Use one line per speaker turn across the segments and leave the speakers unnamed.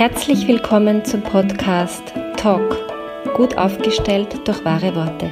Herzlich willkommen zum Podcast Talk, gut aufgestellt durch wahre Worte.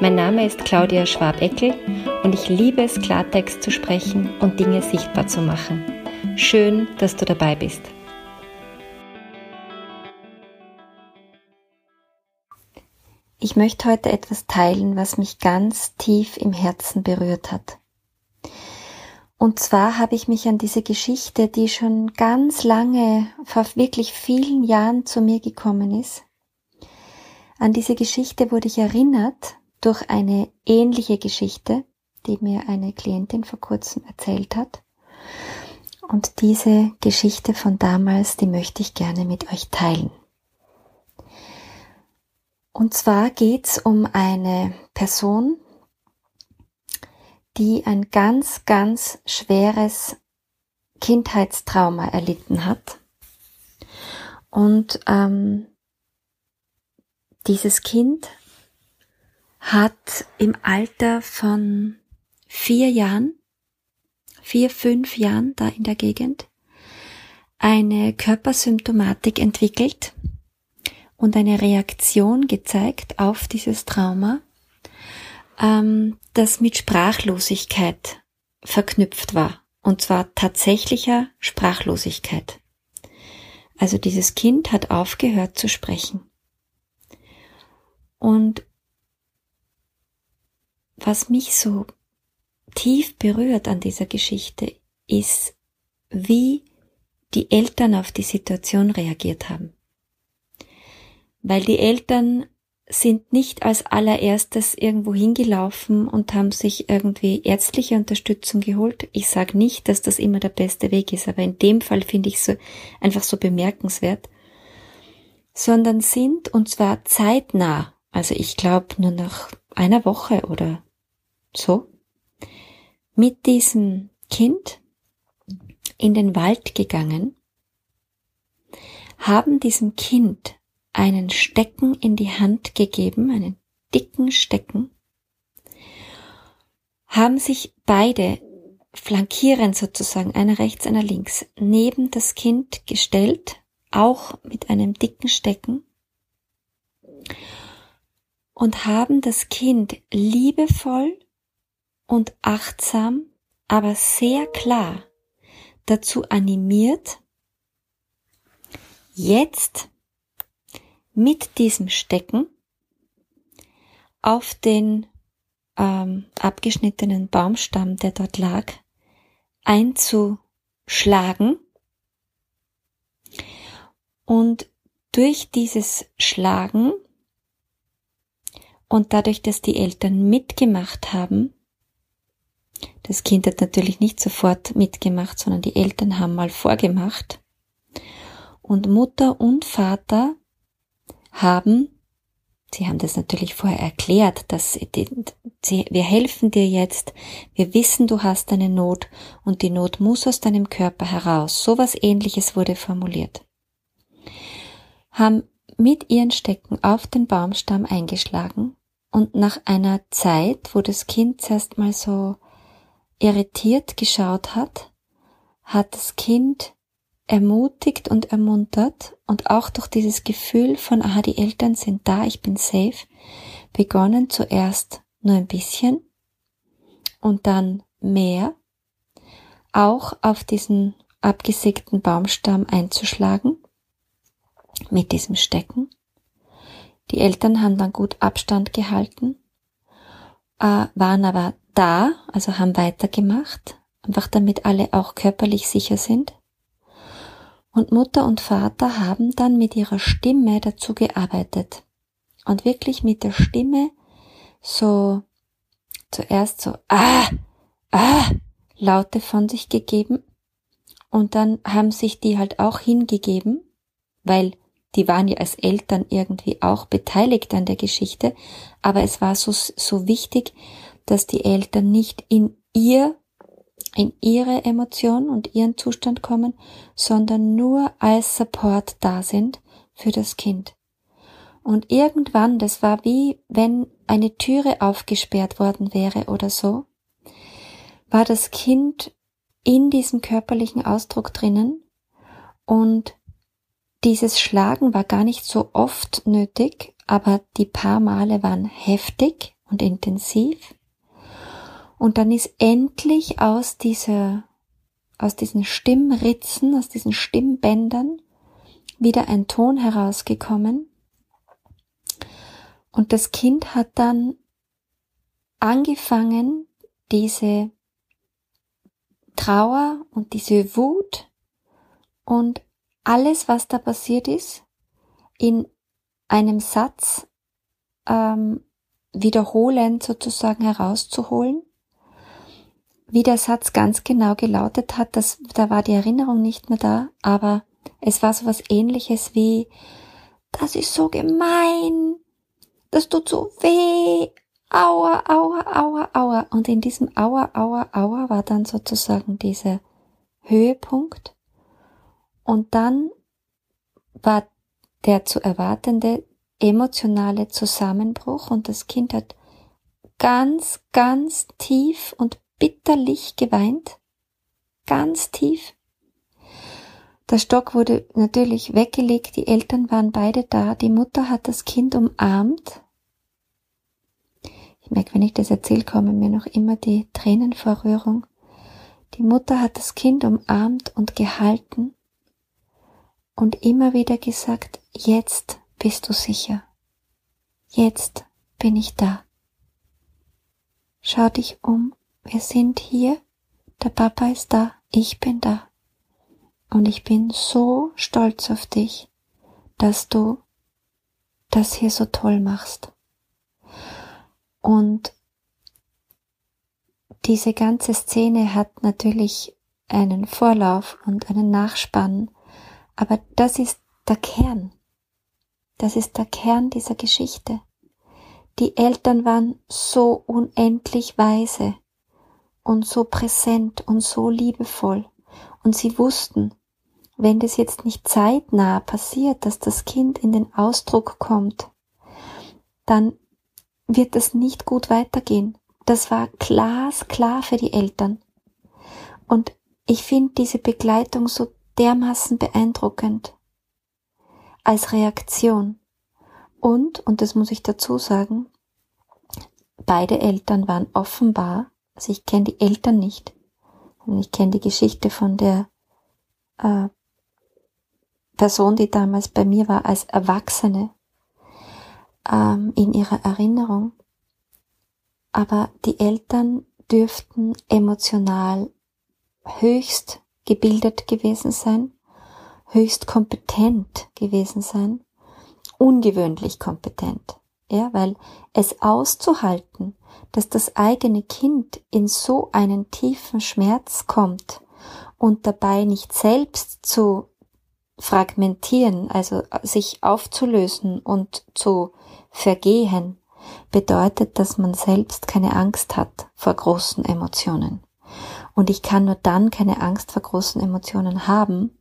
Mein Name ist Claudia Schwab-Eckel und ich liebe es, Klartext zu sprechen und Dinge sichtbar zu machen. Schön, dass du dabei bist. Ich möchte heute etwas teilen, was mich ganz tief im Herzen berührt hat. Und zwar habe ich mich an diese Geschichte, die schon ganz lange, vor wirklich vielen Jahren zu mir gekommen ist, an diese Geschichte wurde ich erinnert durch eine ähnliche Geschichte, die mir eine Klientin vor kurzem erzählt hat. Und diese Geschichte von damals, die möchte ich gerne mit euch teilen. Und zwar geht's um eine Person, die ein ganz, ganz schweres Kindheitstrauma erlitten hat. Und ähm, dieses Kind hat im Alter von vier Jahren, vier, fünf Jahren da in der Gegend, eine Körpersymptomatik entwickelt und eine Reaktion gezeigt auf dieses Trauma, ähm, das mit Sprachlosigkeit verknüpft war. Und zwar tatsächlicher Sprachlosigkeit. Also dieses Kind hat aufgehört zu sprechen. Und was mich so tief berührt an dieser Geschichte ist, wie die Eltern auf die Situation reagiert haben. Weil die Eltern sind nicht als allererstes irgendwo hingelaufen und haben sich irgendwie ärztliche Unterstützung geholt. Ich sage nicht, dass das immer der beste Weg ist, aber in dem Fall finde ich so einfach so bemerkenswert, sondern sind und zwar zeitnah, also ich glaube nur nach einer Woche oder so, mit diesem Kind in den Wald gegangen, haben diesem Kind einen Stecken in die Hand gegeben, einen dicken Stecken, haben sich beide flankierend sozusagen, einer rechts, einer links, neben das Kind gestellt, auch mit einem dicken Stecken, und haben das Kind liebevoll und achtsam, aber sehr klar dazu animiert, jetzt mit diesem Stecken auf den ähm, abgeschnittenen Baumstamm, der dort lag, einzuschlagen. Und durch dieses Schlagen und dadurch, dass die Eltern mitgemacht haben, das Kind hat natürlich nicht sofort mitgemacht, sondern die Eltern haben mal vorgemacht, und Mutter und Vater haben, sie haben das natürlich vorher erklärt, dass sie, wir helfen dir jetzt, wir wissen, du hast eine Not und die Not muss aus deinem Körper heraus. So was ähnliches wurde formuliert. Haben mit ihren Stecken auf den Baumstamm eingeschlagen und nach einer Zeit, wo das Kind zuerst mal so irritiert geschaut hat, hat das Kind ermutigt und ermuntert und auch durch dieses Gefühl von, aha, die Eltern sind da, ich bin safe, begonnen zuerst nur ein bisschen und dann mehr, auch auf diesen abgesägten Baumstamm einzuschlagen mit diesem Stecken. Die Eltern haben dann gut Abstand gehalten, äh, waren aber da, also haben weitergemacht, einfach damit alle auch körperlich sicher sind. Und Mutter und Vater haben dann mit ihrer Stimme dazu gearbeitet. Und wirklich mit der Stimme so zuerst so ah, ah, Laute von sich gegeben. Und dann haben sich die halt auch hingegeben, weil die waren ja als Eltern irgendwie auch beteiligt an der Geschichte, aber es war so, so wichtig, dass die Eltern nicht in ihr in ihre Emotionen und ihren Zustand kommen, sondern nur als Support da sind für das Kind. Und irgendwann, das war wie wenn eine Türe aufgesperrt worden wäre oder so, war das Kind in diesem körperlichen Ausdruck drinnen und dieses Schlagen war gar nicht so oft nötig, aber die paar Male waren heftig und intensiv. Und dann ist endlich aus dieser, aus diesen Stimmritzen, aus diesen Stimmbändern wieder ein Ton herausgekommen. Und das Kind hat dann angefangen, diese Trauer und diese Wut und alles, was da passiert ist, in einem Satz ähm, wiederholend sozusagen herauszuholen. Wie der Satz ganz genau gelautet hat, das, da war die Erinnerung nicht mehr da, aber es war so was ähnliches wie, das ist so gemein, das tut so weh, aua, aua, aua, aua. Und in diesem aua, aua, aua war dann sozusagen dieser Höhepunkt. Und dann war der zu erwartende emotionale Zusammenbruch und das Kind hat ganz, ganz tief und bitterlich geweint. Ganz tief. Der Stock wurde natürlich weggelegt, die Eltern waren beide da, die Mutter hat das Kind umarmt. Ich merke, wenn ich das erzähle, kommen mir noch immer die Tränen vor Rührung. Die Mutter hat das Kind umarmt und gehalten und immer wieder gesagt, jetzt bist du sicher. Jetzt bin ich da. Schau dich um, wir sind hier, der Papa ist da, ich bin da. Und ich bin so stolz auf dich, dass du das hier so toll machst. Und diese ganze Szene hat natürlich einen Vorlauf und einen Nachspann, aber das ist der Kern. Das ist der Kern dieser Geschichte. Die Eltern waren so unendlich weise und so präsent und so liebevoll und sie wussten, wenn das jetzt nicht zeitnah passiert, dass das Kind in den Ausdruck kommt, dann wird das nicht gut weitergehen. Das war glasklar für die Eltern. Und ich finde diese Begleitung so dermaßen beeindruckend als Reaktion. Und, und das muss ich dazu sagen, beide Eltern waren offenbar, also ich kenne die Eltern nicht, ich kenne die Geschichte von der äh, Person, die damals bei mir war, als Erwachsene ähm, in ihrer Erinnerung. Aber die Eltern dürften emotional höchst gebildet gewesen sein, höchst kompetent gewesen sein, ungewöhnlich kompetent. Ja, weil es auszuhalten, dass das eigene Kind in so einen tiefen Schmerz kommt und dabei nicht selbst zu fragmentieren, also sich aufzulösen und zu vergehen, bedeutet, dass man selbst keine Angst hat vor großen Emotionen. Und ich kann nur dann keine Angst vor großen Emotionen haben,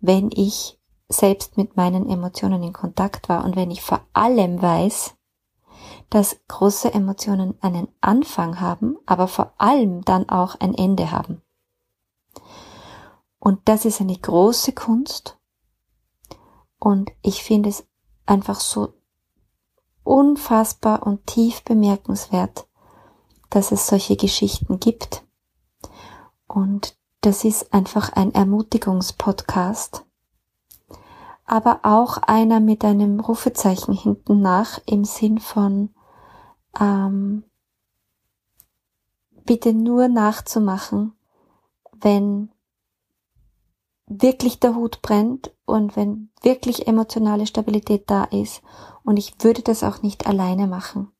wenn ich selbst mit meinen Emotionen in Kontakt war und wenn ich vor allem weiß, dass große Emotionen einen Anfang haben, aber vor allem dann auch ein Ende haben. Und das ist eine große Kunst und ich finde es einfach so unfassbar und tief bemerkenswert, dass es solche Geschichten gibt. Und das ist einfach ein Ermutigungspodcast, aber auch einer mit einem Rufezeichen hinten nach im Sinn von ähm, bitte nur nachzumachen, wenn wirklich der Hut brennt und wenn wirklich emotionale Stabilität da ist. Und ich würde das auch nicht alleine machen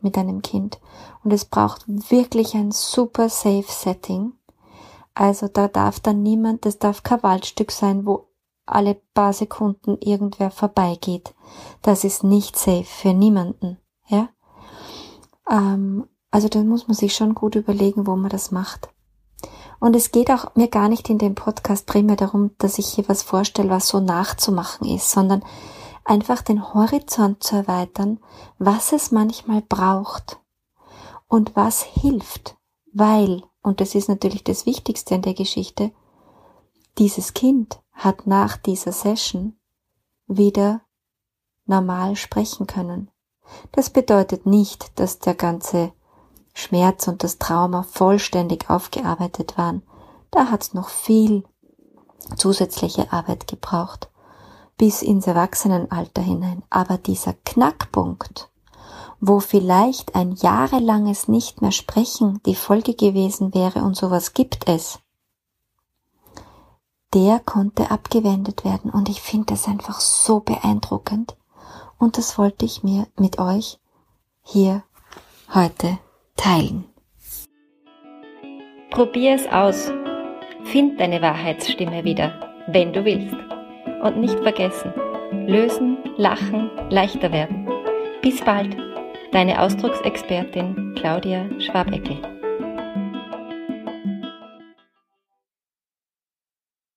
mit einem Kind. Und es braucht wirklich ein super safe Setting. Also da darf dann niemand, das darf kein Waldstück sein, wo alle paar Sekunden irgendwer vorbeigeht. Das ist nicht safe für niemanden. Ähm, also da muss man sich schon gut überlegen, wo man das macht. Und es geht auch mir gar nicht in dem Podcast primär darum, dass ich hier was vorstelle, was so nachzumachen ist, sondern einfach den Horizont zu erweitern, was es manchmal braucht und was hilft, weil, und das ist natürlich das Wichtigste in der Geschichte, dieses Kind hat nach dieser Session wieder normal sprechen können. Das bedeutet nicht, dass der ganze Schmerz und das Trauma vollständig aufgearbeitet waren. Da hat's noch viel zusätzliche Arbeit gebraucht, bis ins Erwachsenenalter hinein. Aber dieser Knackpunkt, wo vielleicht ein jahrelanges nicht mehr sprechen die Folge gewesen wäre und sowas gibt es, der konnte abgewendet werden und ich finde das einfach so beeindruckend und das wollte ich mir mit euch hier heute teilen.
Probier es aus. Find deine Wahrheitsstimme wieder, wenn du willst. Und nicht vergessen, lösen, lachen, leichter werden. Bis bald, deine Ausdrucksexpertin Claudia Schwabeckel.